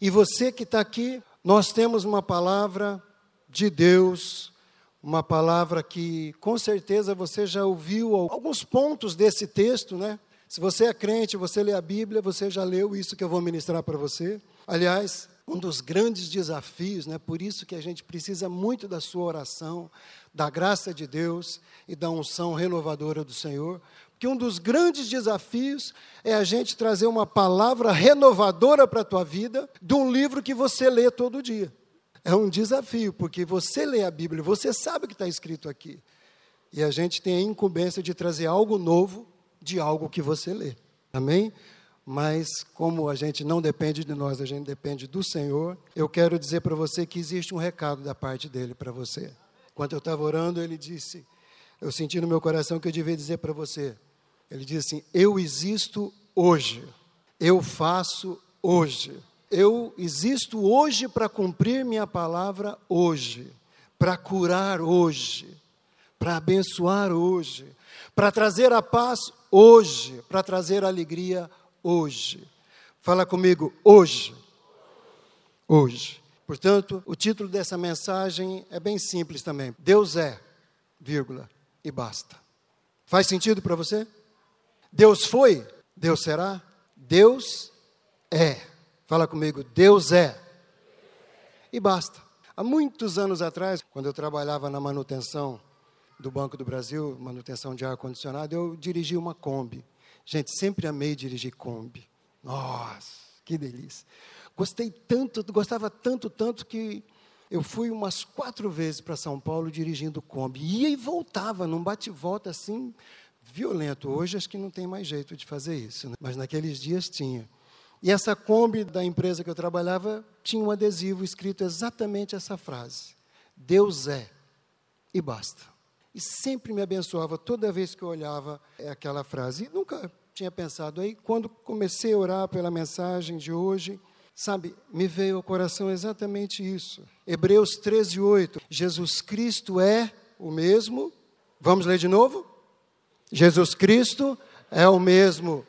E você que está aqui, nós temos uma palavra de Deus, uma palavra que com certeza você já ouviu alguns pontos desse texto, né? Se você é crente, você lê a Bíblia, você já leu isso que eu vou ministrar para você. Aliás, um dos grandes desafios, né? Por isso que a gente precisa muito da sua oração, da graça de Deus e da unção renovadora do Senhor, que um dos grandes desafios é a gente trazer uma palavra renovadora para a tua vida de um livro que você lê todo dia. É um desafio, porque você lê a Bíblia, você sabe o que está escrito aqui. E a gente tem a incumbência de trazer algo novo de algo que você lê. Amém? Mas como a gente não depende de nós, a gente depende do Senhor, eu quero dizer para você que existe um recado da parte dele para você. Quando eu estava orando, ele disse, eu senti no meu coração que eu devia dizer para você, ele diz assim: Eu existo hoje, eu faço hoje, eu existo hoje para cumprir minha palavra hoje, para curar hoje, para abençoar hoje, para trazer a paz hoje, para trazer a alegria hoje. Fala comigo, hoje. Hoje. Portanto, o título dessa mensagem é bem simples também. Deus é, vírgula, e basta. Faz sentido para você? Deus foi, Deus será, Deus é. Fala comigo, Deus é. E basta. Há muitos anos atrás, quando eu trabalhava na manutenção do Banco do Brasil, manutenção de ar-condicionado, eu dirigi uma Kombi. Gente, sempre amei dirigir Kombi. Nossa, que delícia. Gostei tanto, gostava tanto, tanto que eu fui umas quatro vezes para São Paulo dirigindo Kombi. Ia e voltava, num bate-volta assim, violento. Hoje acho que não tem mais jeito de fazer isso, né? mas naqueles dias tinha. E essa Kombi da empresa que eu trabalhava tinha um adesivo escrito exatamente essa frase: Deus é e basta. E sempre me abençoava toda vez que eu olhava aquela frase. E nunca tinha pensado. Aí, quando comecei a orar pela mensagem de hoje, sabe, me veio ao coração exatamente isso. Hebreus 13, 8. Jesus Cristo é o mesmo. Vamos ler de novo? Jesus Cristo é o mesmo.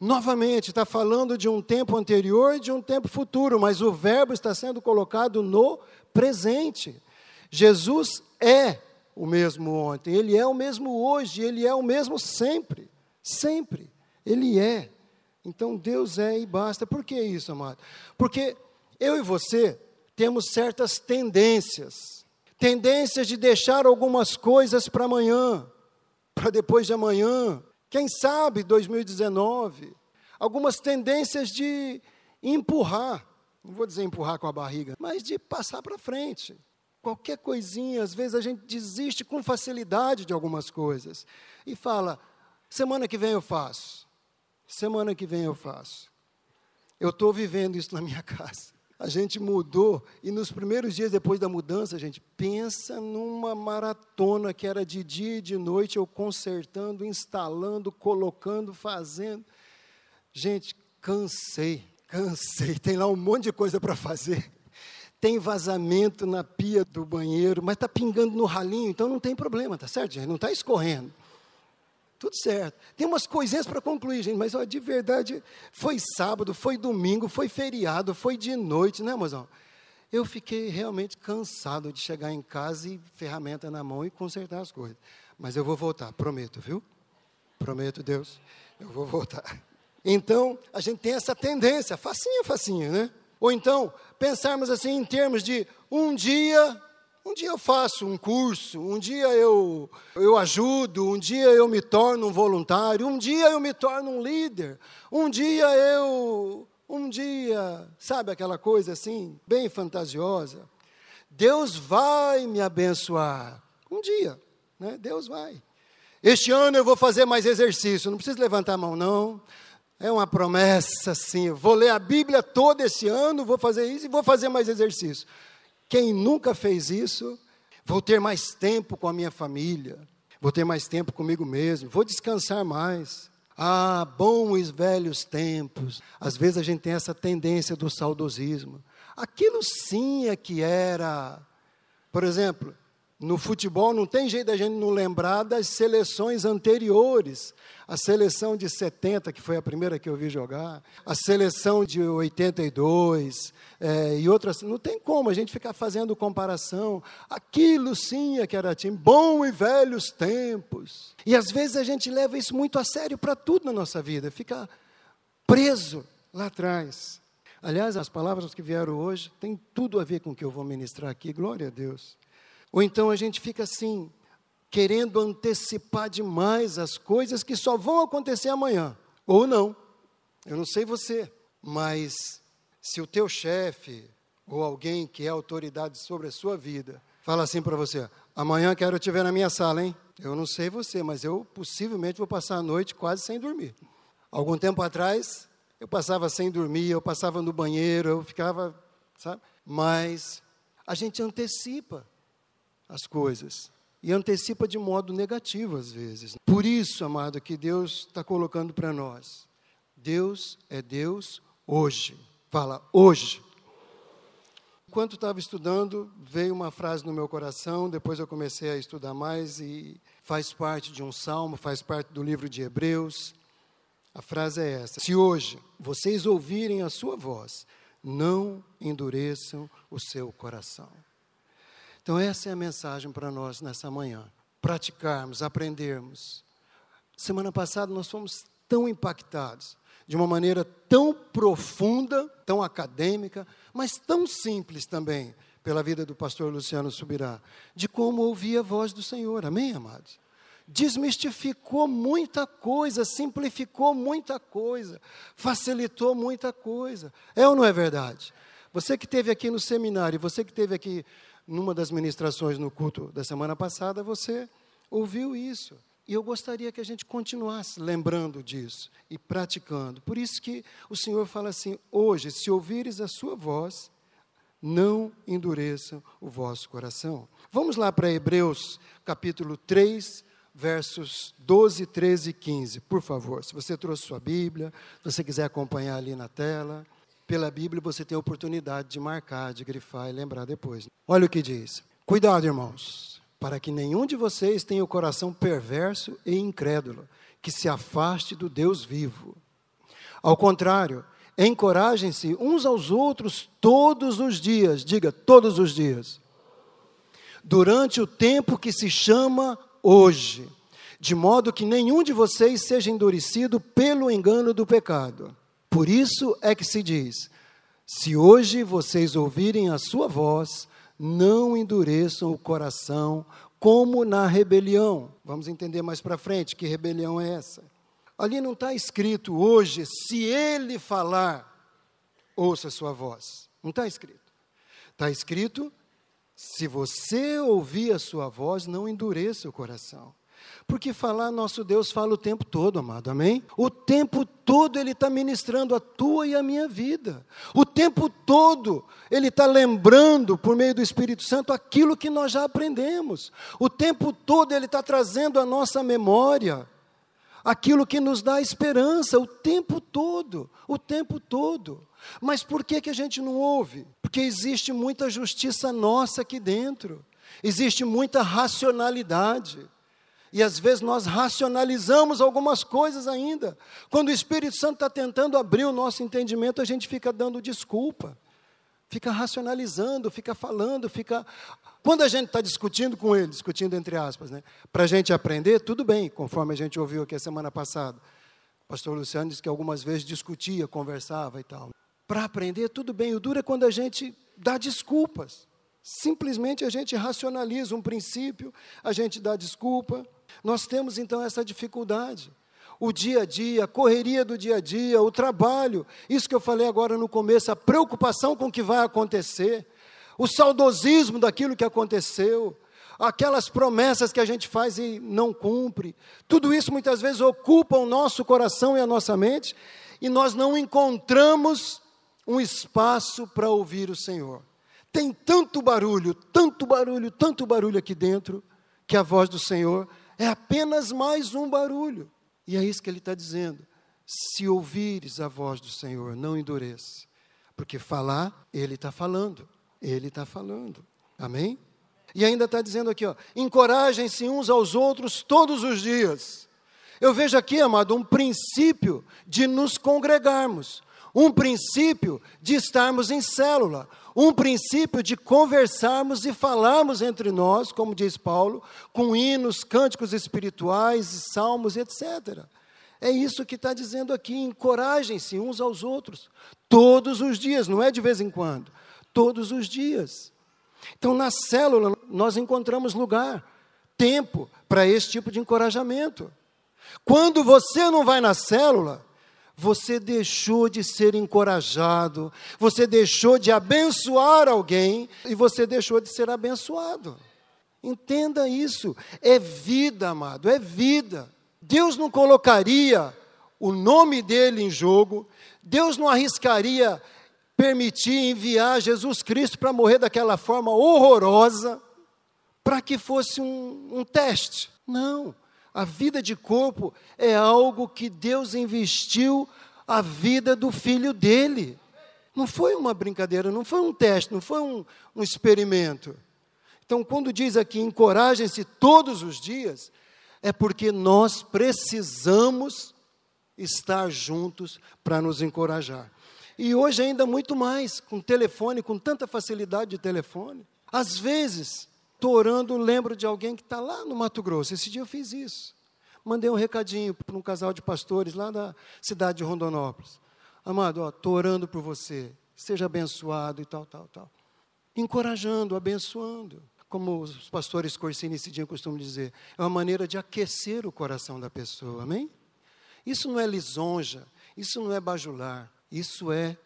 Novamente, está falando de um tempo anterior e de um tempo futuro, mas o verbo está sendo colocado no presente. Jesus é o mesmo ontem, ele é o mesmo hoje, ele é o mesmo sempre. Sempre. Ele é. Então Deus é e basta. Por que isso, amado? Porque eu e você temos certas tendências tendências de deixar algumas coisas para amanhã, para depois de amanhã, quem sabe 2019, algumas tendências de empurrar, não vou dizer empurrar com a barriga, mas de passar para frente. Qualquer coisinha, às vezes a gente desiste com facilidade de algumas coisas e fala: semana que vem eu faço, semana que vem eu faço. Eu estou vivendo isso na minha casa a gente mudou, e nos primeiros dias depois da mudança, a gente pensa numa maratona que era de dia e de noite, eu consertando, instalando, colocando, fazendo. Gente, cansei, cansei. Tem lá um monte de coisa para fazer. Tem vazamento na pia do banheiro, mas está pingando no ralinho, então não tem problema, tá certo, gente? Não está escorrendo. Tudo certo. Tem umas coisinhas para concluir, gente, mas ó, de verdade, foi sábado, foi domingo, foi feriado, foi de noite, né, mozão? Eu fiquei realmente cansado de chegar em casa e ferramenta na mão e consertar as coisas. Mas eu vou voltar, prometo, viu? Prometo, Deus, eu vou voltar. Então, a gente tem essa tendência, facinha, facinha, né? Ou então, pensarmos assim em termos de um dia um dia eu faço um curso, um dia eu, eu ajudo, um dia eu me torno um voluntário, um dia eu me torno um líder, um dia eu. Um dia, sabe aquela coisa assim, bem fantasiosa? Deus vai me abençoar. Um dia, né? Deus vai. Este ano eu vou fazer mais exercício, não precisa levantar a mão, não. É uma promessa, sim. Vou ler a Bíblia todo esse ano, vou fazer isso e vou fazer mais exercício. Quem nunca fez isso, vou ter mais tempo com a minha família, vou ter mais tempo comigo mesmo, vou descansar mais. Ah, bons velhos tempos. Às vezes a gente tem essa tendência do saudosismo. Aquilo sim é que era. Por exemplo, No futebol não tem jeito da gente não lembrar das seleções anteriores. A seleção de 70, que foi a primeira que eu vi jogar, a seleção de 82 é, e outras. Não tem como a gente ficar fazendo comparação. Aquilo sim é que era time. Bom e velhos tempos. E às vezes a gente leva isso muito a sério para tudo na nossa vida. Fica preso lá atrás. Aliás, as palavras que vieram hoje têm tudo a ver com o que eu vou ministrar aqui. Glória a Deus. Ou então a gente fica assim, querendo antecipar demais as coisas que só vão acontecer amanhã. Ou não. Eu não sei você, mas se o teu chefe ou alguém que é autoridade sobre a sua vida fala assim para você: amanhã quero te ver na minha sala, hein? Eu não sei você, mas eu possivelmente vou passar a noite quase sem dormir. Algum tempo atrás, eu passava sem dormir, eu passava no banheiro, eu ficava, sabe? Mas a gente antecipa as coisas. E antecipa de modo negativo às vezes. Por isso, amado, que Deus está colocando para nós. Deus é Deus hoje. Fala, hoje. Enquanto estava estudando, veio uma frase no meu coração, depois eu comecei a estudar mais e faz parte de um salmo, faz parte do livro de Hebreus. A frase é essa: Se hoje vocês ouvirem a sua voz, não endureçam o seu coração. Então, essa é a mensagem para nós nessa manhã. Praticarmos, aprendermos. Semana passada nós fomos tão impactados, de uma maneira tão profunda, tão acadêmica, mas tão simples também, pela vida do pastor Luciano Subirá, de como ouvir a voz do Senhor. Amém, amados? Desmistificou muita coisa, simplificou muita coisa, facilitou muita coisa. É ou não é verdade? Você que esteve aqui no seminário, você que esteve aqui numa das ministrações no culto da semana passada, você ouviu isso. E eu gostaria que a gente continuasse lembrando disso e praticando. Por isso que o Senhor fala assim: hoje, se ouvires a sua voz, não endureçam o vosso coração. Vamos lá para Hebreus capítulo 3, versos 12, 13 e 15, por favor. Se você trouxe sua Bíblia, se você quiser acompanhar ali na tela pela Bíblia você tem a oportunidade de marcar, de grifar e lembrar depois. Olha o que diz: Cuidado, irmãos, para que nenhum de vocês tenha o coração perverso e incrédulo, que se afaste do Deus vivo. Ao contrário, encorajem-se uns aos outros todos os dias, diga todos os dias, durante o tempo que se chama hoje, de modo que nenhum de vocês seja endurecido pelo engano do pecado. Por isso é que se diz: se hoje vocês ouvirem a sua voz, não endureçam o coração como na rebelião. Vamos entender mais para frente que rebelião é essa. Ali não está escrito hoje, se ele falar, ouça a sua voz. Não está escrito. Está escrito, se você ouvir a sua voz, não endureça o coração. Porque falar nosso Deus fala o tempo todo, amado, amém? O tempo todo Ele está ministrando a tua e a minha vida. O tempo todo Ele está lembrando, por meio do Espírito Santo, aquilo que nós já aprendemos. O tempo todo Ele está trazendo à nossa memória aquilo que nos dá esperança, o tempo todo, o tempo todo. Mas por que, que a gente não ouve? Porque existe muita justiça nossa aqui dentro, existe muita racionalidade. E às vezes nós racionalizamos algumas coisas ainda. Quando o Espírito Santo está tentando abrir o nosso entendimento, a gente fica dando desculpa, fica racionalizando, fica falando, fica. Quando a gente está discutindo com ele, discutindo entre aspas, né, para a gente aprender, tudo bem, conforme a gente ouviu aqui a semana passada. O pastor Luciano disse que algumas vezes discutia, conversava e tal. Para aprender, tudo bem. O duro é quando a gente dá desculpas. Simplesmente a gente racionaliza um princípio, a gente dá desculpa. Nós temos então essa dificuldade. O dia a dia, a correria do dia a dia, o trabalho, isso que eu falei agora no começo, a preocupação com o que vai acontecer, o saudosismo daquilo que aconteceu, aquelas promessas que a gente faz e não cumpre, tudo isso muitas vezes ocupa o nosso coração e a nossa mente. E nós não encontramos um espaço para ouvir o Senhor. Tem tanto barulho, tanto barulho, tanto barulho aqui dentro, que a voz do Senhor é apenas mais um barulho. E é isso que ele está dizendo. Se ouvires a voz do Senhor, não endureça. Porque falar, ele está falando. Ele está falando. Amém? E ainda está dizendo aqui, ó, encorajem-se uns aos outros todos os dias. Eu vejo aqui, amado, um princípio de nos congregarmos, um princípio de estarmos em célula, um princípio de conversarmos e falarmos entre nós, como diz Paulo, com hinos, cânticos espirituais, salmos, etc. É isso que está dizendo aqui. Encorajem-se uns aos outros, todos os dias, não é de vez em quando, todos os dias. Então, na célula, nós encontramos lugar, tempo para esse tipo de encorajamento. Quando você não vai na célula, você deixou de ser encorajado, você deixou de abençoar alguém e você deixou de ser abençoado. Entenda isso, é vida, amado, é vida. Deus não colocaria o nome dele em jogo, Deus não arriscaria permitir enviar Jesus Cristo para morrer daquela forma horrorosa, para que fosse um, um teste. Não. A vida de corpo é algo que Deus investiu a vida do filho dele. Não foi uma brincadeira, não foi um teste, não foi um, um experimento. Então, quando diz aqui, encorajem-se todos os dias, é porque nós precisamos estar juntos para nos encorajar. E hoje ainda muito mais, com telefone, com tanta facilidade de telefone. Às vezes, estou orando, lembro de alguém que está lá no Mato Grosso. Esse dia eu fiz isso. Mandei um recadinho para um casal de pastores lá da cidade de Rondonópolis. Amado, estou orando por você. Seja abençoado e tal, tal, tal. Encorajando, abençoando como os pastores Corsini esse dia costumam dizer, é uma maneira de aquecer o coração da pessoa, amém? Isso não é lisonja, isso não é bajular, isso é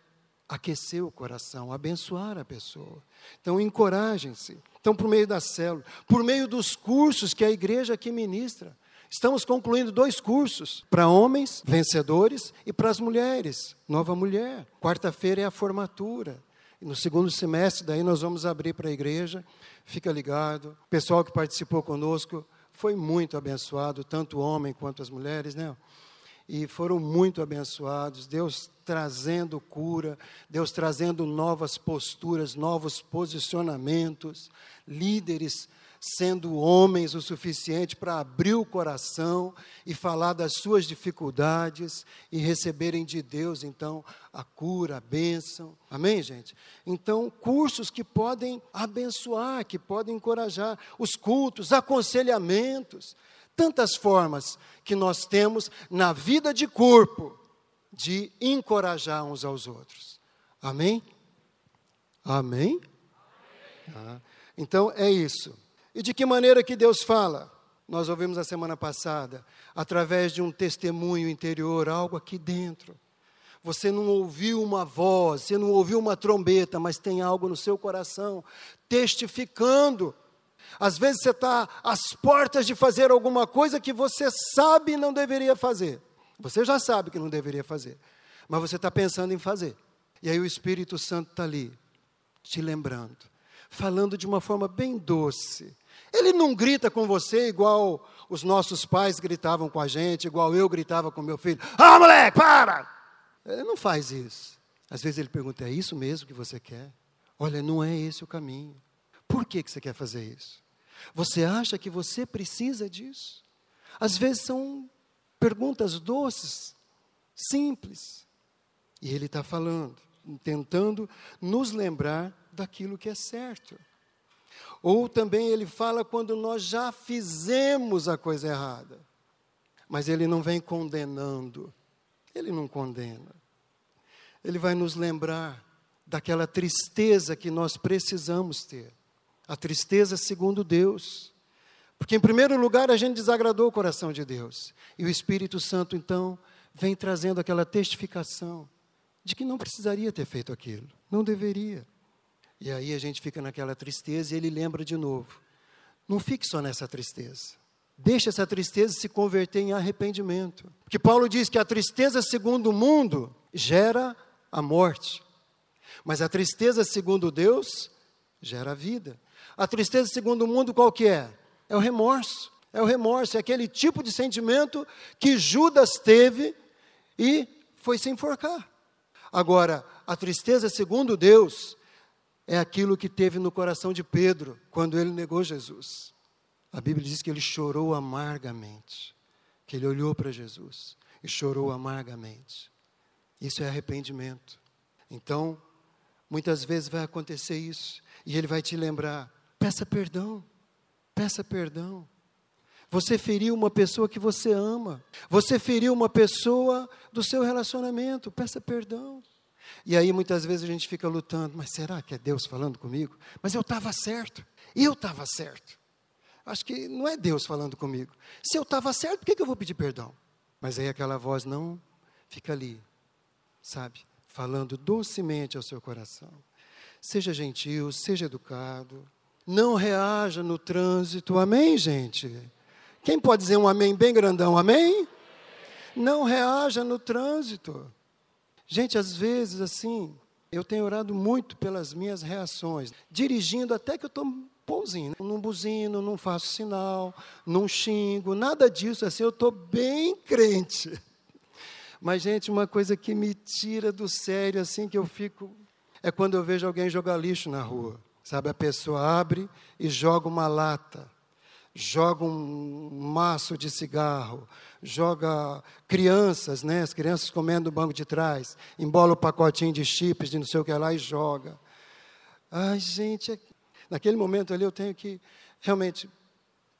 aquecer o coração, abençoar a pessoa. Então, encorajem-se. Então, por meio da célula, por meio dos cursos que a igreja aqui ministra. Estamos concluindo dois cursos para homens vencedores e para as mulheres, nova mulher. Quarta-feira é a formatura. No segundo semestre, daí nós vamos abrir para a igreja fica ligado. O pessoal que participou conosco foi muito abençoado, tanto o homem quanto as mulheres, né? E foram muito abençoados. Deus trazendo cura, Deus trazendo novas posturas, novos posicionamentos, líderes sendo homens o suficiente para abrir o coração e falar das suas dificuldades e receberem de Deus, então, a cura, a bênção. Amém, gente? Então, cursos que podem abençoar, que podem encorajar, os cultos, aconselhamentos, tantas formas que nós temos na vida de corpo de encorajar uns aos outros. Amém? Amém? Ah, então é isso. E de que maneira que Deus fala? Nós ouvimos a semana passada, através de um testemunho interior, algo aqui dentro. Você não ouviu uma voz, você não ouviu uma trombeta, mas tem algo no seu coração testificando. Às vezes você está às portas de fazer alguma coisa que você sabe não deveria fazer. Você já sabe que não deveria fazer, mas você está pensando em fazer. E aí o Espírito Santo está ali, te lembrando, falando de uma forma bem doce, ele não grita com você igual os nossos pais gritavam com a gente, igual eu gritava com meu filho. Ah, moleque, para! Ele não faz isso. Às vezes ele pergunta: é isso mesmo que você quer? Olha, não é esse o caminho. Por que, que você quer fazer isso? Você acha que você precisa disso? Às vezes são perguntas doces, simples. E ele está falando, tentando nos lembrar daquilo que é certo. Ou também ele fala quando nós já fizemos a coisa errada. Mas ele não vem condenando. Ele não condena. Ele vai nos lembrar daquela tristeza que nós precisamos ter. A tristeza segundo Deus. Porque, em primeiro lugar, a gente desagradou o coração de Deus. E o Espírito Santo, então, vem trazendo aquela testificação de que não precisaria ter feito aquilo. Não deveria. E aí a gente fica naquela tristeza e ele lembra de novo. Não fique só nessa tristeza. Deixe essa tristeza se converter em arrependimento. Porque Paulo diz que a tristeza segundo o mundo gera a morte. Mas a tristeza segundo Deus gera a vida. A tristeza segundo o mundo qual que é? É o remorso. É o remorso, é aquele tipo de sentimento que Judas teve e foi se enforcar. Agora, a tristeza segundo Deus é aquilo que teve no coração de Pedro quando ele negou Jesus. A Bíblia diz que ele chorou amargamente, que ele olhou para Jesus e chorou amargamente. Isso é arrependimento. Então, muitas vezes vai acontecer isso, e ele vai te lembrar: peça perdão, peça perdão. Você feriu uma pessoa que você ama, você feriu uma pessoa do seu relacionamento, peça perdão. E aí muitas vezes a gente fica lutando, mas será que é Deus falando comigo? Mas eu estava certo, eu estava certo. Acho que não é Deus falando comigo. Se eu estava certo, por que, que eu vou pedir perdão? Mas aí aquela voz não fica ali, sabe? Falando docemente ao seu coração. Seja gentil, seja educado. Não reaja no trânsito. Amém, gente? Quem pode dizer um amém bem grandão? Amém? Não reaja no trânsito. Gente, às vezes assim, eu tenho orado muito pelas minhas reações, dirigindo até que eu estou bonzinho, não buzino, não faço sinal, não xingo, nada disso, assim, eu estou bem crente. Mas, gente, uma coisa que me tira do sério, assim, que eu fico, é quando eu vejo alguém jogar lixo na rua. Sabe, a pessoa abre e joga uma lata, joga um maço de cigarro, joga crianças, né, as crianças comendo no banco de trás, embola o pacotinho de chips, de não sei o que lá e joga. Ai, gente, é naquele momento ali eu tenho que realmente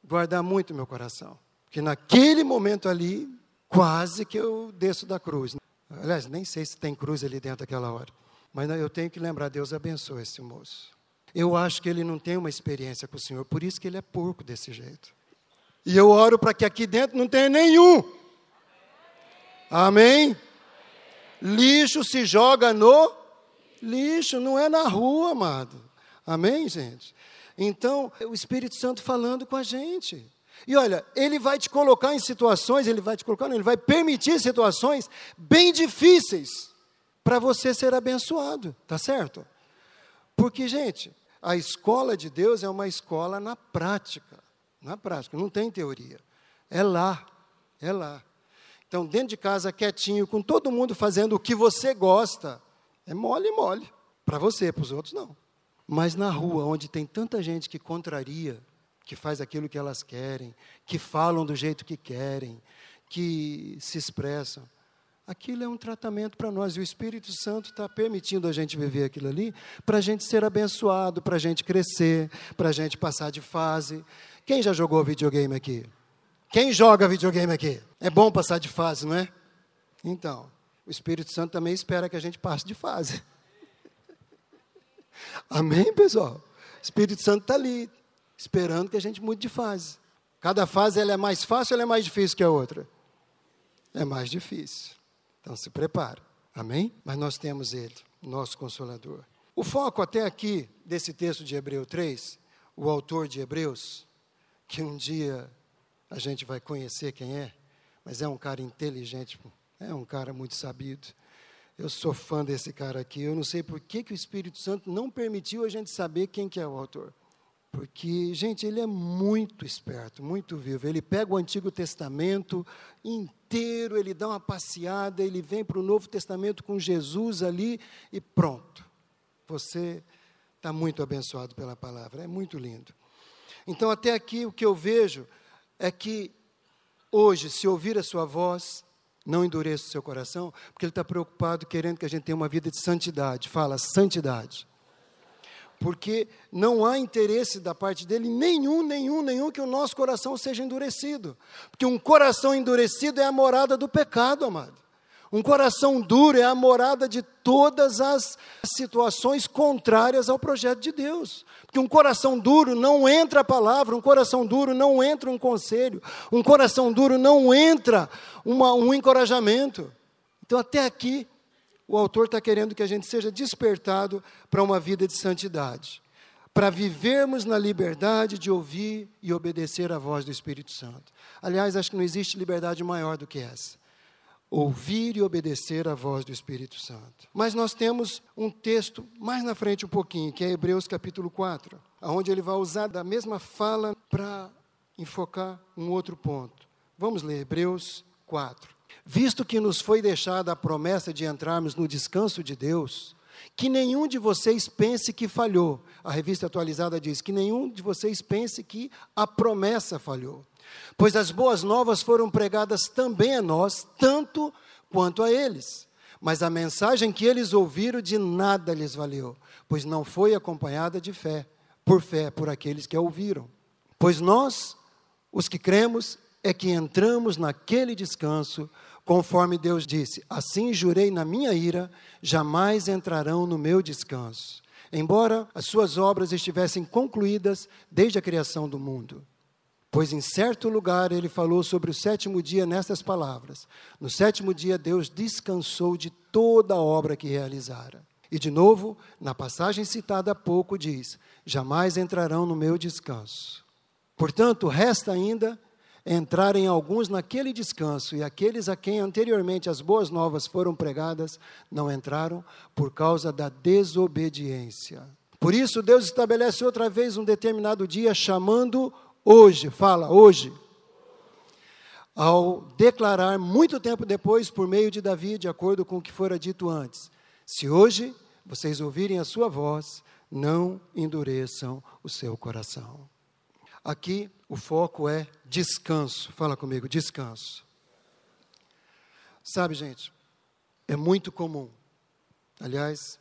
guardar muito meu coração. Porque naquele momento ali, quase que eu desço da cruz. Aliás, nem sei se tem cruz ali dentro daquela hora. Mas eu tenho que lembrar, Deus abençoe esse moço. Eu acho que ele não tem uma experiência com o Senhor, por isso que ele é porco desse jeito. E eu oro para que aqui dentro não tenha nenhum. Amém? Lixo se joga no lixo, não é na rua, amado. Amém, gente? Então, o Espírito Santo falando com a gente. E olha, ele vai te colocar em situações, ele vai te colocar, não, ele vai permitir situações bem difíceis para você ser abençoado, tá certo? Porque, gente, a escola de Deus é uma escola na prática, na prática, não tem teoria. É lá, é lá. Então, dentro de casa, quietinho, com todo mundo fazendo o que você gosta, é mole, mole. Para você, para os outros, não. Mas na rua, onde tem tanta gente que contraria, que faz aquilo que elas querem, que falam do jeito que querem, que se expressam, aquilo é um tratamento para nós. E o Espírito Santo está permitindo a gente viver aquilo ali para a gente ser abençoado, para a gente crescer, para a gente passar de fase. Quem já jogou videogame aqui? Quem joga videogame aqui? É bom passar de fase, não é? Então, o Espírito Santo também espera que a gente passe de fase. Amém, pessoal? O Espírito Santo está ali, esperando que a gente mude de fase. Cada fase ela é mais fácil ou é mais difícil que a outra? É mais difícil. Então se prepara. Amém? Mas nós temos Ele, nosso Consolador. O foco até aqui desse texto de Hebreu 3, o autor de Hebreus, que um dia a gente vai conhecer quem é, mas é um cara inteligente, é um cara muito sabido. Eu sou fã desse cara aqui. Eu não sei por que, que o Espírito Santo não permitiu a gente saber quem que é o autor. Porque, gente, ele é muito esperto, muito vivo. Ele pega o Antigo Testamento inteiro, ele dá uma passeada, ele vem para o Novo Testamento com Jesus ali e pronto. Você está muito abençoado pela palavra, é muito lindo. Então, até aqui, o que eu vejo é que hoje, se ouvir a sua voz, não endureça o seu coração, porque ele está preocupado, querendo que a gente tenha uma vida de santidade. Fala, santidade. Porque não há interesse da parte dele nenhum, nenhum, nenhum que o nosso coração seja endurecido. Porque um coração endurecido é a morada do pecado, amado. Um coração duro é a morada de todas as situações contrárias ao projeto de Deus. Porque um coração duro não entra a palavra, um coração duro não entra um conselho, um coração duro não entra uma, um encorajamento. Então, até aqui, o autor está querendo que a gente seja despertado para uma vida de santidade, para vivermos na liberdade de ouvir e obedecer à voz do Espírito Santo. Aliás, acho que não existe liberdade maior do que essa ouvir e obedecer à voz do Espírito Santo. Mas nós temos um texto mais na frente um pouquinho, que é Hebreus capítulo 4, onde ele vai usar da mesma fala para enfocar um outro ponto. Vamos ler Hebreus 4. Visto que nos foi deixada a promessa de entrarmos no descanso de Deus, Que nenhum de vocês pense que falhou. A revista atualizada diz que nenhum de vocês pense que a promessa falhou. Pois as boas novas foram pregadas também a nós, tanto quanto a eles. Mas a mensagem que eles ouviram de nada lhes valeu, pois não foi acompanhada de fé, por fé por aqueles que a ouviram. Pois nós, os que cremos, é que entramos naquele descanso, conforme Deus disse: Assim jurei na minha ira, jamais entrarão no meu descanso, embora as suas obras estivessem concluídas desde a criação do mundo. Pois em certo lugar ele falou sobre o sétimo dia nestas palavras: No sétimo dia Deus descansou de toda a obra que realizara. E de novo, na passagem citada há pouco, diz: Jamais entrarão no meu descanso. Portanto, resta ainda entrarem alguns naquele descanso, e aqueles a quem anteriormente as boas novas foram pregadas não entraram por causa da desobediência. Por isso, Deus estabelece outra vez um determinado dia, chamando hoje, fala hoje, ao declarar muito tempo depois, por meio de Davi, de acordo com o que fora dito antes: se hoje vocês ouvirem a sua voz, não endureçam o seu coração. Aqui o foco é descanso. Fala comigo, descanso. Sabe, gente, é muito comum. Aliás,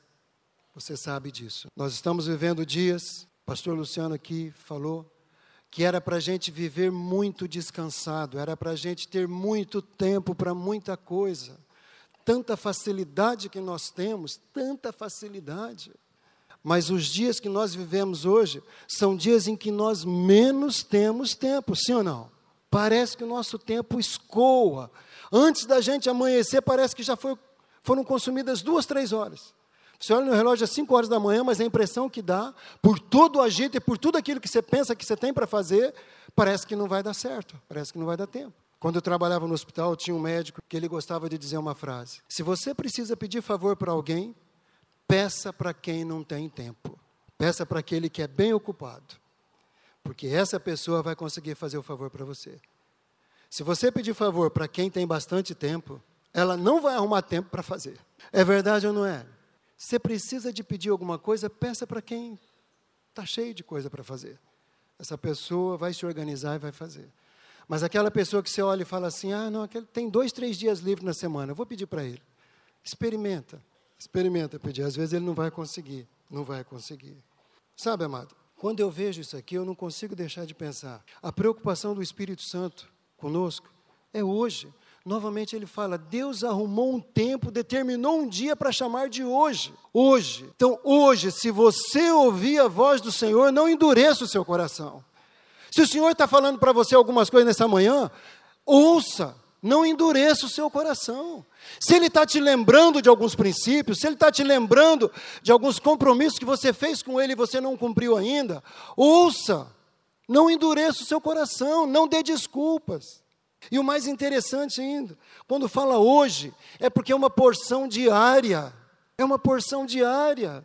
você sabe disso. Nós estamos vivendo dias, pastor Luciano aqui falou, que era para a gente viver muito descansado, era para a gente ter muito tempo para muita coisa. Tanta facilidade que nós temos, tanta facilidade. Mas os dias que nós vivemos hoje são dias em que nós menos temos tempo, sim ou não? Parece que o nosso tempo escoa. Antes da gente amanhecer, parece que já foi, foram consumidas duas, três horas. Você olha no relógio às 5 horas da manhã, mas a impressão que dá, por todo o agito e por tudo aquilo que você pensa que você tem para fazer, parece que não vai dar certo, parece que não vai dar tempo. Quando eu trabalhava no hospital, tinha um médico que ele gostava de dizer uma frase: Se você precisa pedir favor para alguém, peça para quem não tem tempo. Peça para aquele que é bem ocupado. Porque essa pessoa vai conseguir fazer o favor para você. Se você pedir favor para quem tem bastante tempo, ela não vai arrumar tempo para fazer. É verdade ou não é? Você precisa de pedir alguma coisa, peça para quem está cheio de coisa para fazer. Essa pessoa vai se organizar e vai fazer. Mas aquela pessoa que você olha e fala assim: ah, não, aquele tem dois, três dias livres na semana, eu vou pedir para ele. Experimenta, experimenta pedir. Às vezes ele não vai conseguir, não vai conseguir. Sabe, amado, quando eu vejo isso aqui, eu não consigo deixar de pensar. A preocupação do Espírito Santo conosco é hoje. Novamente ele fala: Deus arrumou um tempo, determinou um dia para chamar de hoje. Hoje. Então, hoje, se você ouvir a voz do Senhor, não endureça o seu coração. Se o Senhor está falando para você algumas coisas nessa manhã, ouça, não endureça o seu coração. Se Ele está te lembrando de alguns princípios, se Ele está te lembrando de alguns compromissos que você fez com Ele e você não cumpriu ainda, ouça, não endureça o seu coração, não dê desculpas. E o mais interessante ainda, quando fala hoje, é porque é uma porção diária. É uma porção diária.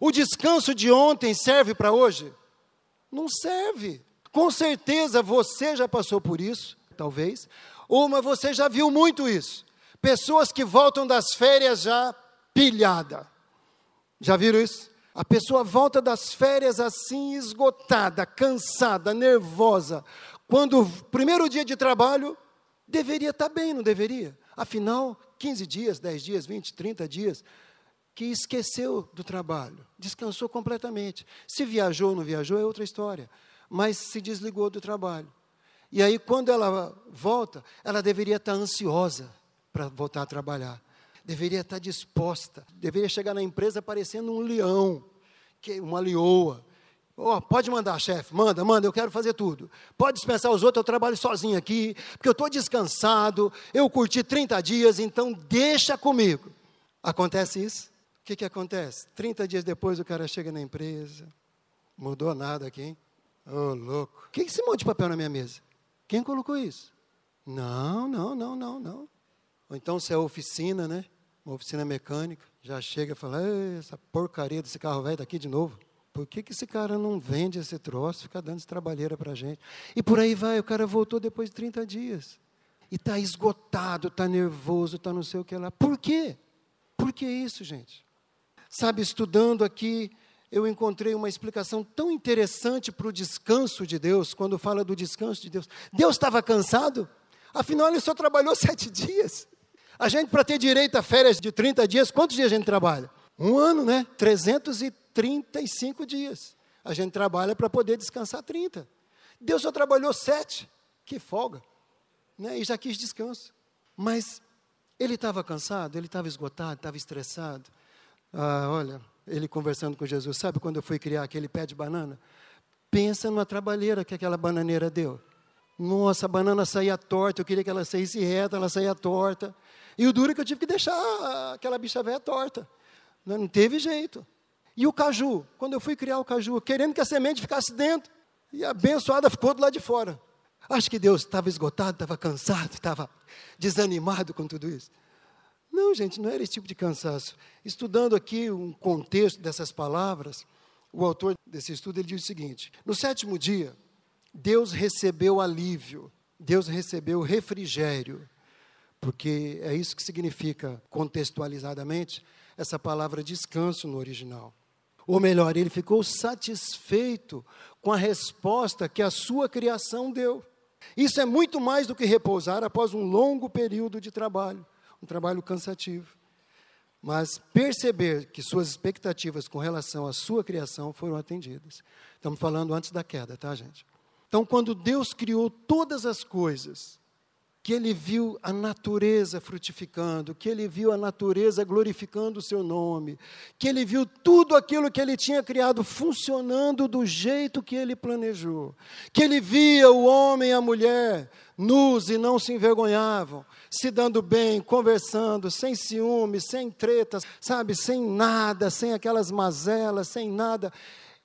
O descanso de ontem serve para hoje? Não serve. Com certeza você já passou por isso, talvez, ou mas você já viu muito isso. Pessoas que voltam das férias já pilhada. Já viram isso? A pessoa volta das férias assim esgotada, cansada, nervosa, quando o primeiro dia de trabalho deveria estar bem, não deveria? Afinal, 15 dias, 10 dias, 20, 30 dias, que esqueceu do trabalho, descansou completamente. Se viajou ou não viajou é outra história, mas se desligou do trabalho. E aí, quando ela volta, ela deveria estar ansiosa para voltar a trabalhar, deveria estar disposta, deveria chegar na empresa parecendo um leão, que uma leoa, Oh, pode mandar, chefe, manda, manda, eu quero fazer tudo. Pode dispensar os outros, eu trabalho sozinho aqui, porque eu estou descansado, eu curti 30 dias, então deixa comigo. Acontece isso? O que, que acontece? 30 dias depois o cara chega na empresa, mudou nada aqui, hein? Ô, oh, louco. O que é esse monte de papel na minha mesa? Quem colocou isso? Não, não, não, não, não. Ou então se é oficina, né? Uma oficina mecânica, já chega e fala, essa porcaria desse carro velho daqui de novo. Por que, que esse cara não vende esse troço, fica dando essa trabalheira para gente? E por aí vai, o cara voltou depois de 30 dias. E está esgotado, está nervoso, está não sei o que lá. Por quê? Por que isso, gente? Sabe, estudando aqui, eu encontrei uma explicação tão interessante para o descanso de Deus, quando fala do descanso de Deus. Deus estava cansado? Afinal, ele só trabalhou sete dias. A gente, para ter direito a férias de 30 dias, quantos dias a gente trabalha? Um ano, né? 335 dias. A gente trabalha para poder descansar 30. Deus só trabalhou sete. Que folga. Né? E já quis descanso. Mas ele estava cansado, ele estava esgotado, estava estressado. Ah, olha, ele conversando com Jesus, sabe quando eu fui criar aquele pé de banana? Pensa numa trabalheira que aquela bananeira deu. Nossa, a banana saía torta, eu queria que ela saísse reta, ela saía torta. E o duro é que eu tive que deixar aquela bicha velha torta. Não, teve jeito. E o caju, quando eu fui criar o caju, querendo que a semente ficasse dentro, e a abençoada ficou do lado de fora. Acho que Deus estava esgotado, estava cansado, estava desanimado com tudo isso. Não, gente, não era esse tipo de cansaço. Estudando aqui um contexto dessas palavras, o autor desse estudo ele diz o seguinte: no sétimo dia, Deus recebeu alívio, Deus recebeu refrigério, porque é isso que significa contextualizadamente essa palavra descanso no original. Ou melhor, ele ficou satisfeito com a resposta que a sua criação deu. Isso é muito mais do que repousar após um longo período de trabalho, um trabalho cansativo. Mas perceber que suas expectativas com relação à sua criação foram atendidas. Estamos falando antes da queda, tá, gente? Então, quando Deus criou todas as coisas, que ele viu a natureza frutificando, que ele viu a natureza glorificando o seu nome, que ele viu tudo aquilo que ele tinha criado funcionando do jeito que ele planejou, que ele via o homem e a mulher nus e não se envergonhavam, se dando bem, conversando, sem ciúme, sem tretas, sabe, sem nada, sem aquelas mazelas, sem nada.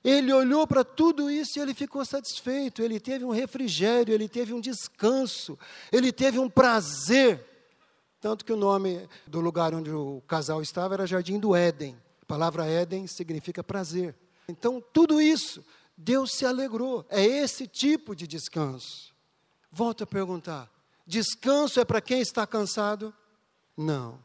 Ele olhou para tudo isso e ele ficou satisfeito, ele teve um refrigério, ele teve um descanso, ele teve um prazer. Tanto que o nome do lugar onde o casal estava era Jardim do Éden. A palavra Éden significa prazer. Então, tudo isso, Deus se alegrou. É esse tipo de descanso. Volto a perguntar: descanso é para quem está cansado? Não,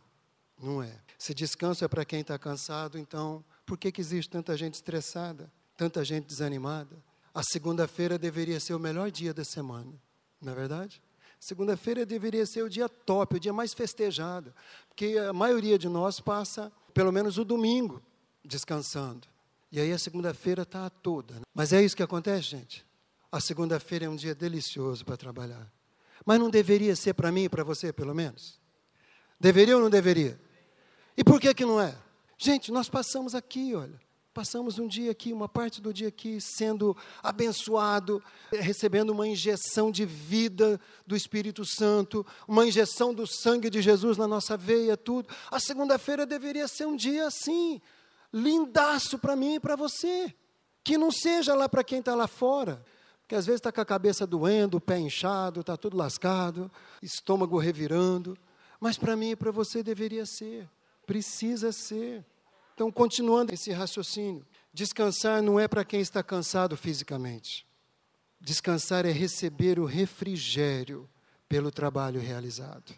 não é. Se descanso é para quem está cansado, então por que, que existe tanta gente estressada? Tanta gente desanimada. A segunda-feira deveria ser o melhor dia da semana, não é verdade? Segunda-feira deveria ser o dia top, o dia mais festejado, porque a maioria de nós passa pelo menos o domingo descansando. E aí a segunda-feira está toda. Né? Mas é isso que acontece, gente. A segunda-feira é um dia delicioso para trabalhar. Mas não deveria ser para mim e para você, pelo menos? Deveria ou não deveria? E por que, que não é? Gente, nós passamos aqui, olha. Passamos um dia aqui, uma parte do dia aqui, sendo abençoado, recebendo uma injeção de vida do Espírito Santo, uma injeção do sangue de Jesus na nossa veia, tudo. A segunda-feira deveria ser um dia assim, lindaço para mim e para você. Que não seja lá para quem está lá fora. Porque às vezes está com a cabeça doendo, o pé inchado, está tudo lascado, estômago revirando. Mas para mim e para você deveria ser. Precisa ser. Então, continuando esse raciocínio, descansar não é para quem está cansado fisicamente. Descansar é receber o refrigério pelo trabalho realizado.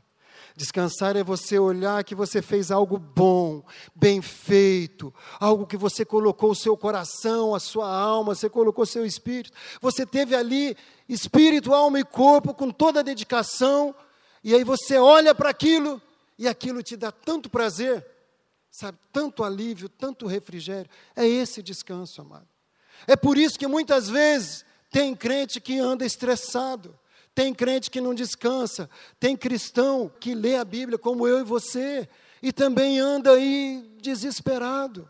Descansar é você olhar que você fez algo bom, bem feito, algo que você colocou o seu coração, a sua alma, você colocou o seu espírito. Você teve ali espírito, alma e corpo com toda a dedicação, e aí você olha para aquilo e aquilo te dá tanto prazer sabe, tanto alívio, tanto refrigério. É esse descanso, amado. É por isso que muitas vezes tem crente que anda estressado, tem crente que não descansa, tem cristão que lê a Bíblia como eu e você e também anda aí desesperado.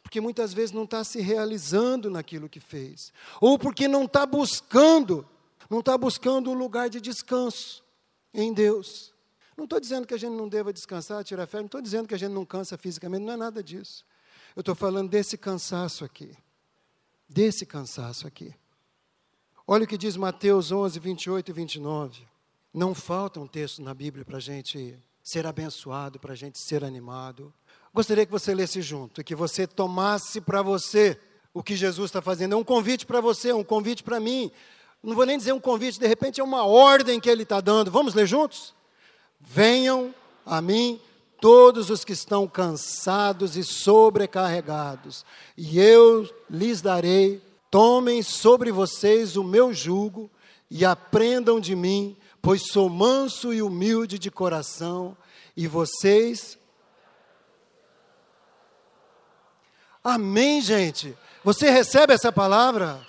Porque muitas vezes não está se realizando naquilo que fez, ou porque não está buscando, não está buscando um lugar de descanso em Deus. Não estou dizendo que a gente não deva descansar, tirar férias, não estou dizendo que a gente não cansa fisicamente, não é nada disso. Eu estou falando desse cansaço aqui. Desse cansaço aqui. Olha o que diz Mateus 11, 28 e 29. Não falta um texto na Bíblia para a gente ser abençoado, para a gente ser animado. Gostaria que você lesse junto, que você tomasse para você o que Jesus está fazendo. É um convite para você, é um convite para mim. Não vou nem dizer um convite, de repente é uma ordem que ele está dando. Vamos ler juntos? Venham a mim todos os que estão cansados e sobrecarregados, e eu lhes darei. Tomem sobre vocês o meu jugo e aprendam de mim, pois sou manso e humilde de coração, e vocês. Amém, gente? Você recebe essa palavra?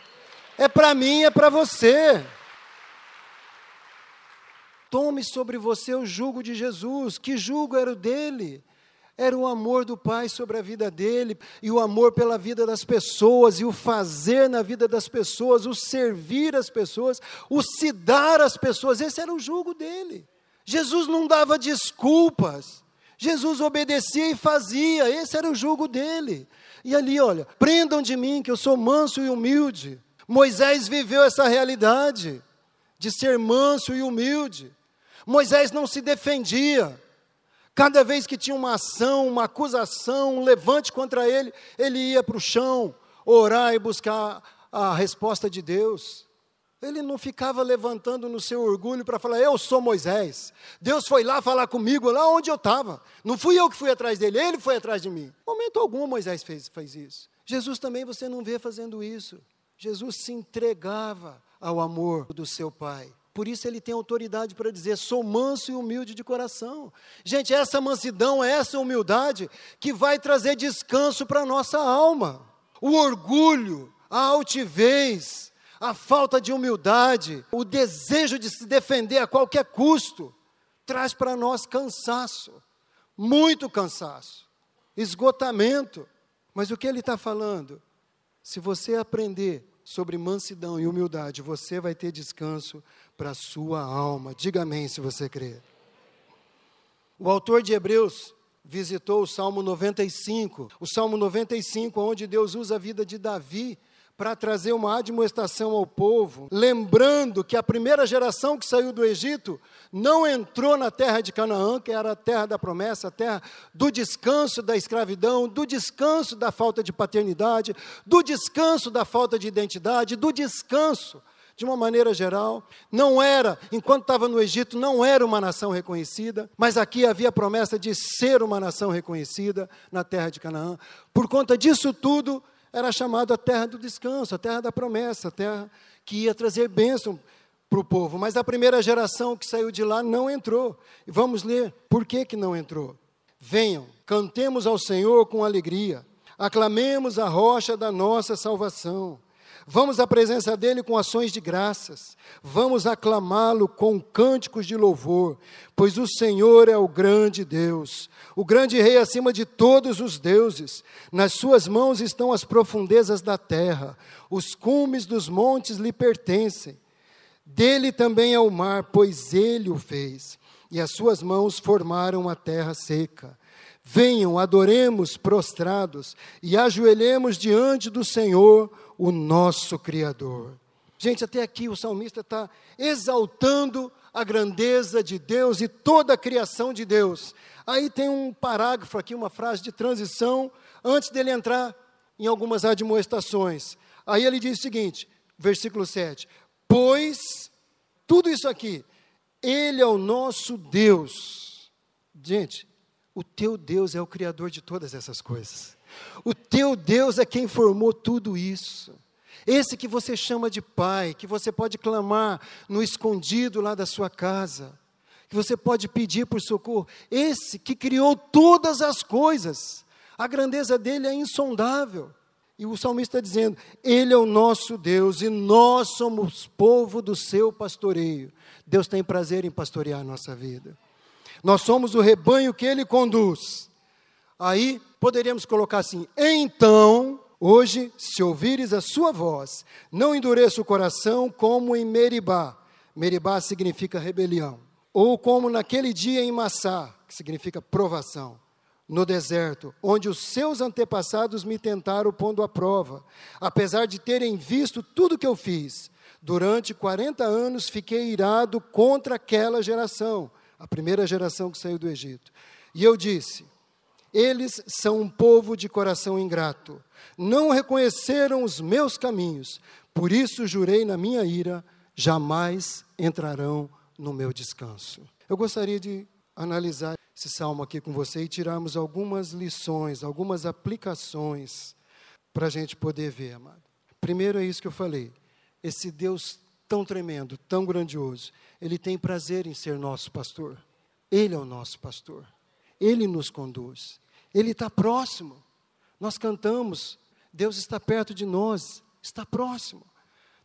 É para mim, é para você. Tome sobre você o jugo de Jesus. Que jugo era o dele? Era o amor do Pai sobre a vida dele, e o amor pela vida das pessoas, e o fazer na vida das pessoas, o servir as pessoas, o se dar às pessoas. Esse era o jugo dele. Jesus não dava desculpas. Jesus obedecia e fazia, esse era o jugo dele. E ali, olha, prendam de mim que eu sou manso e humilde. Moisés viveu essa realidade de ser manso e humilde. Moisés não se defendia. Cada vez que tinha uma ação, uma acusação, um levante contra ele, ele ia para o chão, orar e buscar a resposta de Deus. Ele não ficava levantando no seu orgulho para falar, eu sou Moisés. Deus foi lá falar comigo, lá onde eu estava. Não fui eu que fui atrás dele, ele foi atrás de mim. Momento algum Moisés fez, fez isso. Jesus também você não vê fazendo isso. Jesus se entregava ao amor do seu Pai. Por isso ele tem autoridade para dizer: sou manso e humilde de coração. Gente, essa mansidão, essa humildade que vai trazer descanso para a nossa alma. O orgulho, a altivez, a falta de humildade, o desejo de se defender a qualquer custo, traz para nós cansaço, muito cansaço, esgotamento. Mas o que ele está falando? Se você aprender sobre mansidão e humildade, você vai ter descanso para a sua alma. Diga amém se você crê. O autor de Hebreus visitou o Salmo 95, o Salmo 95, onde Deus usa a vida de Davi para trazer uma admoestação ao povo, lembrando que a primeira geração que saiu do Egito não entrou na terra de Canaã, que era a terra da promessa, a terra do descanso da escravidão, do descanso da falta de paternidade, do descanso da falta de identidade, do descanso de uma maneira geral, não era, enquanto estava no Egito, não era uma nação reconhecida, mas aqui havia a promessa de ser uma nação reconhecida na terra de Canaã. Por conta disso tudo, era chamado a terra do descanso, a terra da promessa, a terra que ia trazer bênção para o povo. Mas a primeira geração que saiu de lá não entrou. E vamos ler por que, que não entrou. Venham, cantemos ao Senhor com alegria, aclamemos a rocha da nossa salvação. Vamos à presença dele com ações de graças. Vamos aclamá-lo com cânticos de louvor, pois o Senhor é o grande Deus, o grande Rei acima de todos os deuses. Nas suas mãos estão as profundezas da terra, os cumes dos montes lhe pertencem. Dele também é o mar, pois ele o fez, e as suas mãos formaram a terra seca. Venham, adoremos prostrados e ajoelhemos diante do Senhor, o nosso Criador. Gente, até aqui o salmista está exaltando a grandeza de Deus e toda a criação de Deus. Aí tem um parágrafo aqui, uma frase de transição, antes dele entrar em algumas admoestações. Aí ele diz o seguinte, versículo 7: Pois, tudo isso aqui, Ele é o nosso Deus. Gente, o teu Deus é o Criador de todas essas coisas. O teu Deus é quem formou tudo isso. Esse que você chama de Pai, que você pode clamar no escondido lá da sua casa, que você pode pedir por socorro. Esse que criou todas as coisas. A grandeza dele é insondável. E o salmista está dizendo: Ele é o nosso Deus e nós somos povo do seu pastoreio. Deus tem prazer em pastorear a nossa vida. Nós somos o rebanho que ele conduz. Aí poderíamos colocar assim: então, hoje, se ouvires a sua voz, não endureça o coração como em Meribá. Meribá significa rebelião. Ou como naquele dia em Massá, que significa provação, no deserto, onde os seus antepassados me tentaram pondo à prova, apesar de terem visto tudo que eu fiz. Durante 40 anos fiquei irado contra aquela geração, a primeira geração que saiu do Egito. E eu disse: eles são um povo de coração ingrato. Não reconheceram os meus caminhos. Por isso jurei na minha ira: jamais entrarão no meu descanso. Eu gostaria de analisar esse salmo aqui com você e tirarmos algumas lições, algumas aplicações para a gente poder ver, amado. Primeiro é isso que eu falei. Esse Deus tão tremendo, tão grandioso, ele tem prazer em ser nosso pastor. Ele é o nosso pastor. Ele nos conduz. Ele está próximo. Nós cantamos, Deus está perto de nós, está próximo.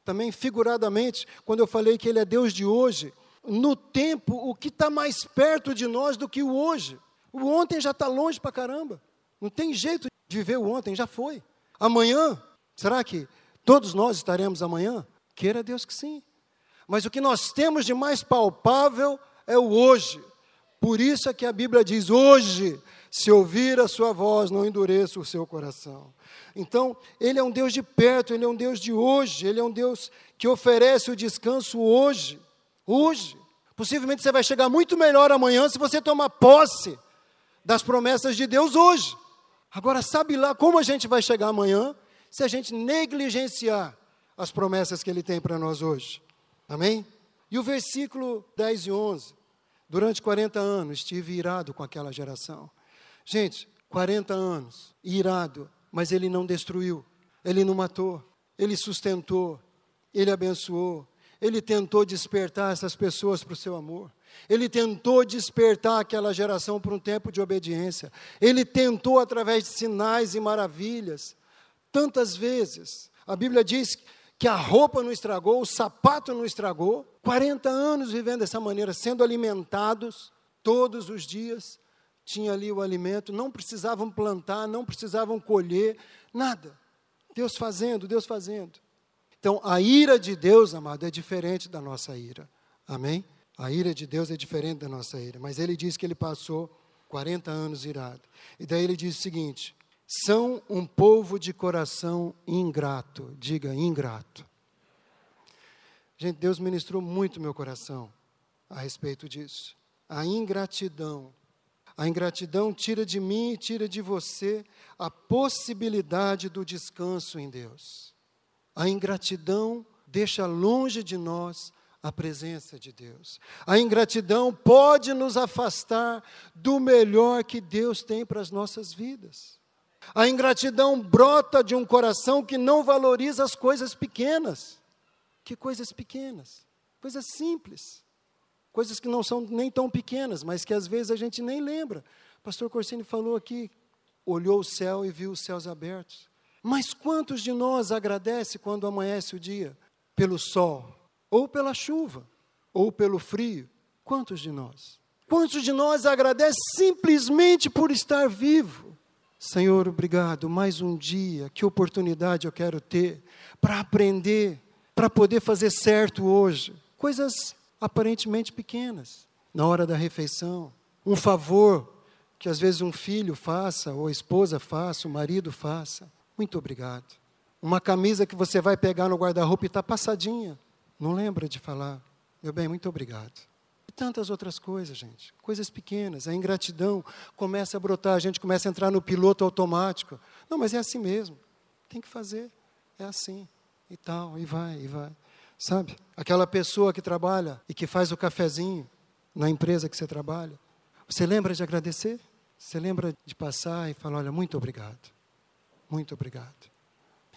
Também, figuradamente, quando eu falei que Ele é Deus de hoje, no tempo, o que está mais perto de nós do que o hoje? O ontem já está longe para caramba. Não tem jeito de viver o ontem, já foi. Amanhã, será que todos nós estaremos amanhã? Queira Deus que sim. Mas o que nós temos de mais palpável é o hoje. Por isso é que a Bíblia diz: hoje, se ouvir a sua voz, não endureça o seu coração. Então, Ele é um Deus de perto, Ele é um Deus de hoje, Ele é um Deus que oferece o descanso hoje. Hoje. Possivelmente você vai chegar muito melhor amanhã se você tomar posse das promessas de Deus hoje. Agora, sabe lá como a gente vai chegar amanhã se a gente negligenciar as promessas que Ele tem para nós hoje? Amém? E o versículo 10 e 11. Durante 40 anos estive irado com aquela geração. Gente, 40 anos, irado, mas ele não destruiu, ele não matou, ele sustentou, ele abençoou, ele tentou despertar essas pessoas para o seu amor. Ele tentou despertar aquela geração para um tempo de obediência. Ele tentou através de sinais e maravilhas. Tantas vezes. A Bíblia diz que a roupa não estragou, o sapato não estragou. 40 anos vivendo dessa maneira, sendo alimentados todos os dias. Tinha ali o alimento, não precisavam plantar, não precisavam colher, nada. Deus fazendo, Deus fazendo. Então, a ira de Deus, amado, é diferente da nossa ira. Amém? A ira de Deus é diferente da nossa ira. Mas ele diz que ele passou 40 anos irado. E daí ele diz o seguinte: são um povo de coração ingrato. Diga, ingrato. Gente, Deus ministrou muito meu coração a respeito disso. A ingratidão. A ingratidão tira de mim e tira de você a possibilidade do descanso em Deus. A ingratidão deixa longe de nós a presença de Deus. A ingratidão pode nos afastar do melhor que Deus tem para as nossas vidas. A ingratidão brota de um coração que não valoriza as coisas pequenas. Que coisas pequenas? Coisas simples. Coisas que não são nem tão pequenas, mas que às vezes a gente nem lembra. O pastor Corsini falou aqui, olhou o céu e viu os céus abertos. Mas quantos de nós agradece quando amanhece o dia? Pelo sol, ou pela chuva, ou pelo frio? Quantos de nós? Quantos de nós agradece simplesmente por estar vivo? Senhor, obrigado, mais um dia, que oportunidade eu quero ter para aprender, para poder fazer certo hoje. Coisas aparentemente pequenas, na hora da refeição, um favor que às vezes um filho faça, ou a esposa faça, o marido faça. Muito obrigado. Uma camisa que você vai pegar no guarda-roupa e está passadinha. Não lembra de falar. Meu bem, muito obrigado tantas outras coisas, gente. Coisas pequenas. A ingratidão começa a brotar, a gente começa a entrar no piloto automático. Não, mas é assim mesmo. Tem que fazer. É assim. E tal, e vai, e vai. Sabe? Aquela pessoa que trabalha e que faz o cafezinho na empresa que você trabalha. Você lembra de agradecer? Você lembra de passar e falar: olha, muito obrigado. Muito obrigado.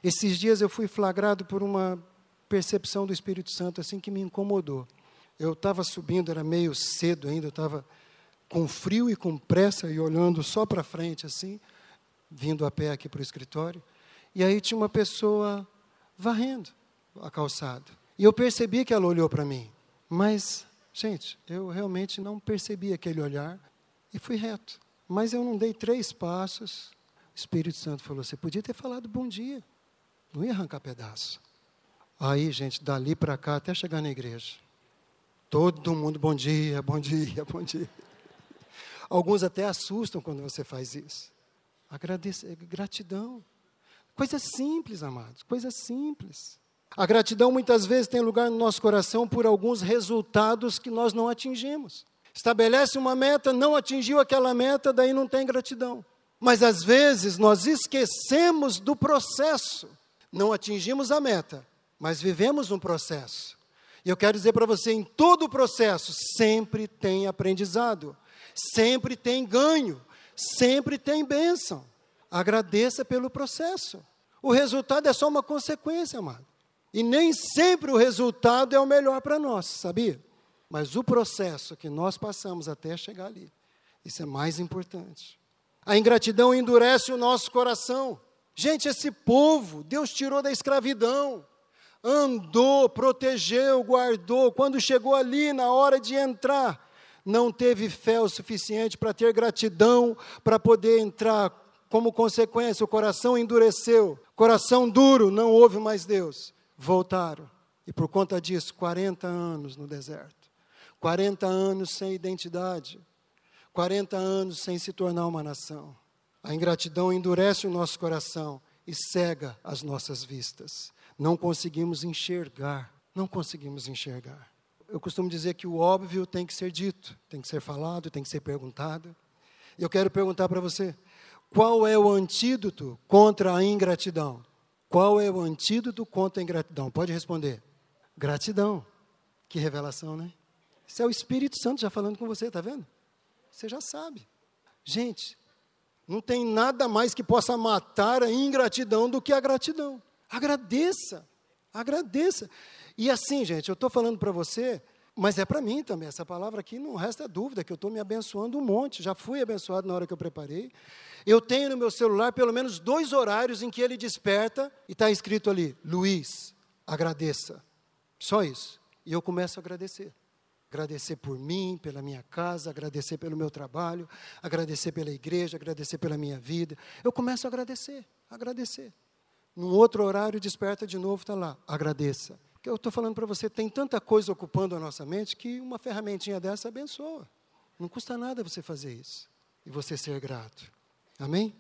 Esses dias eu fui flagrado por uma percepção do Espírito Santo assim que me incomodou. Eu estava subindo, era meio cedo ainda, eu estava com frio e com pressa e olhando só para frente assim, vindo a pé aqui para o escritório. E aí tinha uma pessoa varrendo a calçada. E eu percebi que ela olhou para mim. Mas, gente, eu realmente não percebi aquele olhar e fui reto. Mas eu não dei três passos. O Espírito Santo falou: Você podia ter falado bom dia. Não ia arrancar pedaço. Aí, gente, dali para cá até chegar na igreja. Todo mundo, bom dia, bom dia, bom dia. Alguns até assustam quando você faz isso. Agradecer, gratidão. Coisa simples, amados, coisa simples. A gratidão muitas vezes tem lugar no nosso coração por alguns resultados que nós não atingimos. Estabelece uma meta, não atingiu aquela meta, daí não tem gratidão. Mas às vezes nós esquecemos do processo. Não atingimos a meta, mas vivemos um processo. E eu quero dizer para você, em todo o processo, sempre tem aprendizado. sempre tem ganho, sempre tem bênção. Agradeça pelo processo. O resultado é só uma consequência, amado. E nem sempre o resultado é o melhor para nós, sabia? Mas o processo que nós passamos até chegar ali, isso é mais importante. A ingratidão endurece o nosso coração. Gente, esse povo, Deus tirou da escravidão, andou, protegeu, guardou. Quando chegou ali, na hora de entrar, não teve fé o suficiente para ter gratidão, para poder entrar. Como consequência, o coração endureceu, coração duro, não houve mais Deus. Voltaram. E por conta disso, 40 anos no deserto, 40 anos sem identidade, 40 anos sem se tornar uma nação. A ingratidão endurece o nosso coração e cega as nossas vistas. Não conseguimos enxergar, não conseguimos enxergar. Eu costumo dizer que o óbvio tem que ser dito, tem que ser falado, tem que ser perguntado. E eu quero perguntar para você: qual é o antídoto contra a ingratidão? Qual é o antídoto contra a ingratidão? Pode responder. Gratidão. Que revelação, né? Isso é o Espírito Santo já falando com você, está vendo? Você já sabe. Gente, não tem nada mais que possa matar a ingratidão do que a gratidão. Agradeça, agradeça. E assim, gente, eu estou falando para você, mas é para mim também. Essa palavra aqui não resta dúvida que eu estou me abençoando um monte. Já fui abençoado na hora que eu preparei. Eu tenho no meu celular pelo menos dois horários em que ele desperta e está escrito ali: Luiz, agradeça. Só isso. E eu começo a agradecer agradecer por mim, pela minha casa, agradecer pelo meu trabalho, agradecer pela igreja, agradecer pela minha vida. Eu começo a agradecer, agradecer. Num outro horário, desperta de novo, está lá, agradeça. Porque eu estou falando para você, tem tanta coisa ocupando a nossa mente que uma ferramentinha dessa abençoa. Não custa nada você fazer isso e você ser grato. Amém?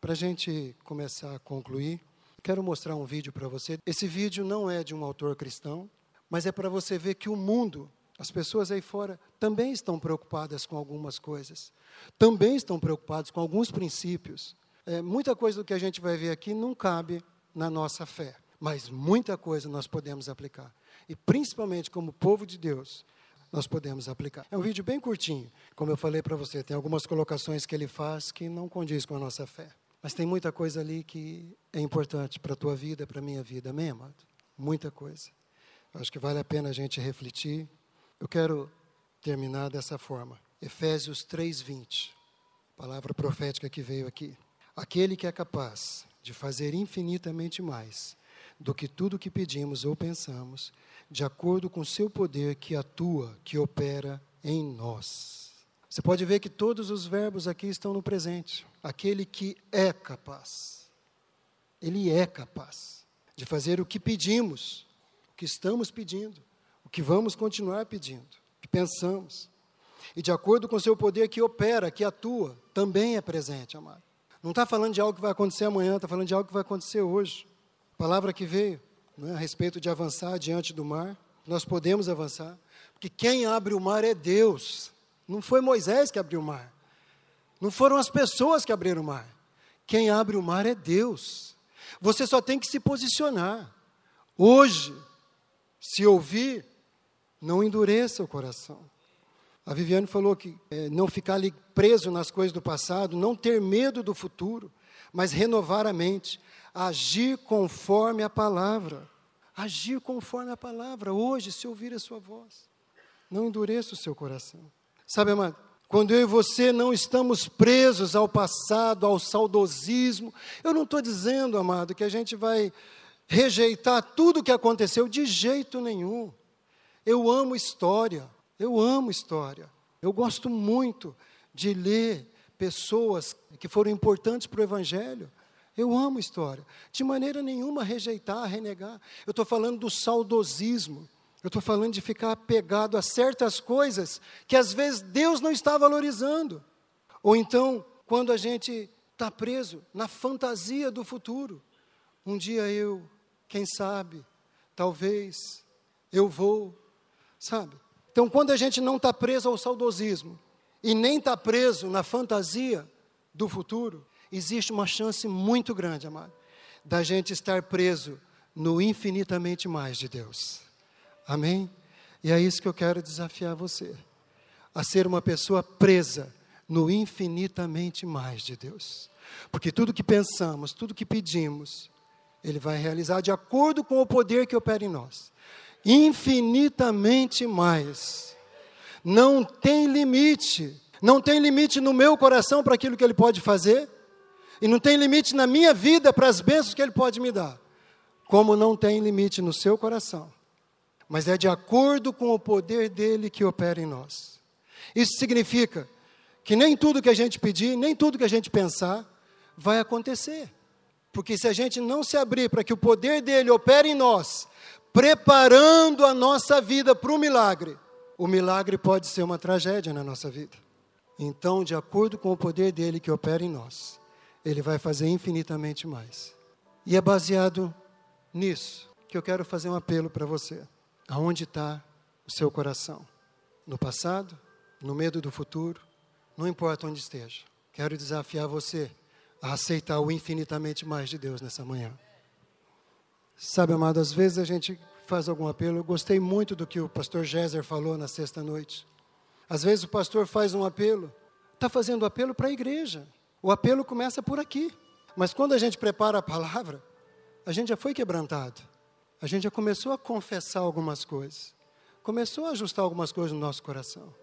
Para a gente começar a concluir, quero mostrar um vídeo para você. Esse vídeo não é de um autor cristão, mas é para você ver que o mundo as pessoas aí fora também estão preocupadas com algumas coisas, também estão preocupadas com alguns princípios. É, muita coisa do que a gente vai ver aqui não cabe na nossa fé, mas muita coisa nós podemos aplicar. E principalmente como povo de Deus, nós podemos aplicar. É um vídeo bem curtinho, como eu falei para você, tem algumas colocações que ele faz que não condiz com a nossa fé. Mas tem muita coisa ali que é importante para a tua vida, para a minha vida, amém, amado? Muita coisa. Acho que vale a pena a gente refletir eu quero terminar dessa forma. Efésios 3:20. Palavra profética que veio aqui. Aquele que é capaz de fazer infinitamente mais do que tudo que pedimos ou pensamos, de acordo com seu poder que atua, que opera em nós. Você pode ver que todos os verbos aqui estão no presente. Aquele que é capaz. Ele é capaz de fazer o que pedimos, o que estamos pedindo o que vamos continuar pedindo, o que pensamos. E de acordo com o seu poder que opera, que atua, também é presente, amado. Não está falando de algo que vai acontecer amanhã, está falando de algo que vai acontecer hoje. A palavra que veio né, a respeito de avançar diante do mar, nós podemos avançar, porque quem abre o mar é Deus. Não foi Moisés que abriu o mar. Não foram as pessoas que abriram o mar. Quem abre o mar é Deus. Você só tem que se posicionar. Hoje, se ouvir, não endureça o coração. A Viviane falou que é, não ficar preso nas coisas do passado, não ter medo do futuro, mas renovar a mente, agir conforme a palavra. Agir conforme a palavra, hoje, se ouvir a sua voz. Não endureça o seu coração. Sabe, amado, quando eu e você não estamos presos ao passado, ao saudosismo, eu não estou dizendo, amado, que a gente vai rejeitar tudo o que aconteceu, de jeito nenhum. Eu amo história, eu amo história. Eu gosto muito de ler pessoas que foram importantes para o Evangelho. Eu amo história. De maneira nenhuma rejeitar, renegar. Eu estou falando do saudosismo. Eu estou falando de ficar apegado a certas coisas que às vezes Deus não está valorizando. Ou então, quando a gente está preso na fantasia do futuro. Um dia eu, quem sabe, talvez, eu vou sabe? Então, quando a gente não está preso ao saudosismo e nem está preso na fantasia do futuro, existe uma chance muito grande, amado, da gente estar preso no infinitamente mais de Deus. Amém? E é isso que eu quero desafiar você. a ser uma pessoa presa no infinitamente mais de Deus. Porque tudo que pensamos, tudo que pedimos, Ele vai realizar de acordo com o poder que opera em nós. Infinitamente mais. Não tem limite. Não tem limite no meu coração para aquilo que Ele pode fazer. E não tem limite na minha vida para as bênçãos que Ele pode me dar. Como não tem limite no seu coração. Mas é de acordo com o poder dele que opera em nós. Isso significa que nem tudo que a gente pedir, nem tudo que a gente pensar, vai acontecer. Porque se a gente não se abrir para que o poder dele opere em nós, preparando a nossa vida para o milagre, o milagre pode ser uma tragédia na nossa vida. Então, de acordo com o poder dele que opera em nós, ele vai fazer infinitamente mais. E é baseado nisso que eu quero fazer um apelo para você. Aonde está o seu coração? No passado? No medo do futuro? Não importa onde esteja. Quero desafiar você a aceitar o infinitamente mais de Deus nessa manhã. Sabe, amado, às vezes a gente faz algum apelo. Eu gostei muito do que o pastor Géser falou na sexta noite. Às vezes o pastor faz um apelo, está fazendo apelo para a igreja. O apelo começa por aqui. Mas quando a gente prepara a palavra, a gente já foi quebrantado. A gente já começou a confessar algumas coisas. Começou a ajustar algumas coisas no nosso coração.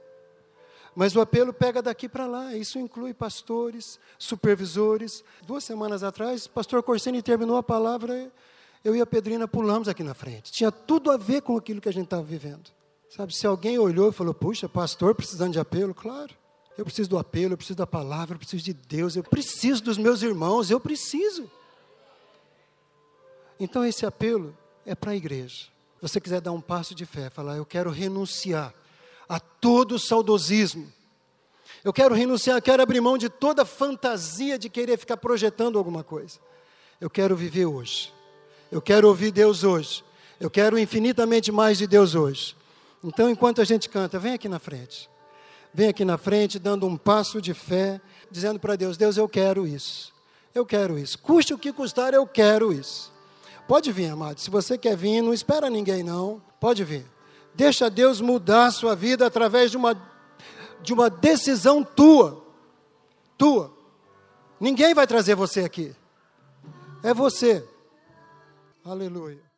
Mas o apelo pega daqui para lá. Isso inclui pastores, supervisores. Duas semanas atrás, o pastor Corsini terminou a palavra, eu e a Pedrina pulamos aqui na frente. Tinha tudo a ver com aquilo que a gente estava vivendo. Sabe, se alguém olhou e falou, puxa, pastor precisando de apelo, claro. Eu preciso do apelo, eu preciso da palavra, eu preciso de Deus, eu preciso dos meus irmãos, eu preciso. Então esse apelo é para a igreja. Você quiser dar um passo de fé, falar, eu quero renunciar a todo saudosismo. Eu quero renunciar, quero abrir mão de toda fantasia de querer ficar projetando alguma coisa. Eu quero viver hoje. Eu quero ouvir Deus hoje. Eu quero infinitamente mais de Deus hoje. Então, enquanto a gente canta, vem aqui na frente. Vem aqui na frente, dando um passo de fé, dizendo para Deus: Deus, eu quero isso. Eu quero isso. Custe o que custar, eu quero isso. Pode vir, amado. Se você quer vir, não espera ninguém, não. Pode vir. Deixa Deus mudar a sua vida através de uma, de uma decisão tua. Tua. Ninguém vai trazer você aqui. É você. Aleluia.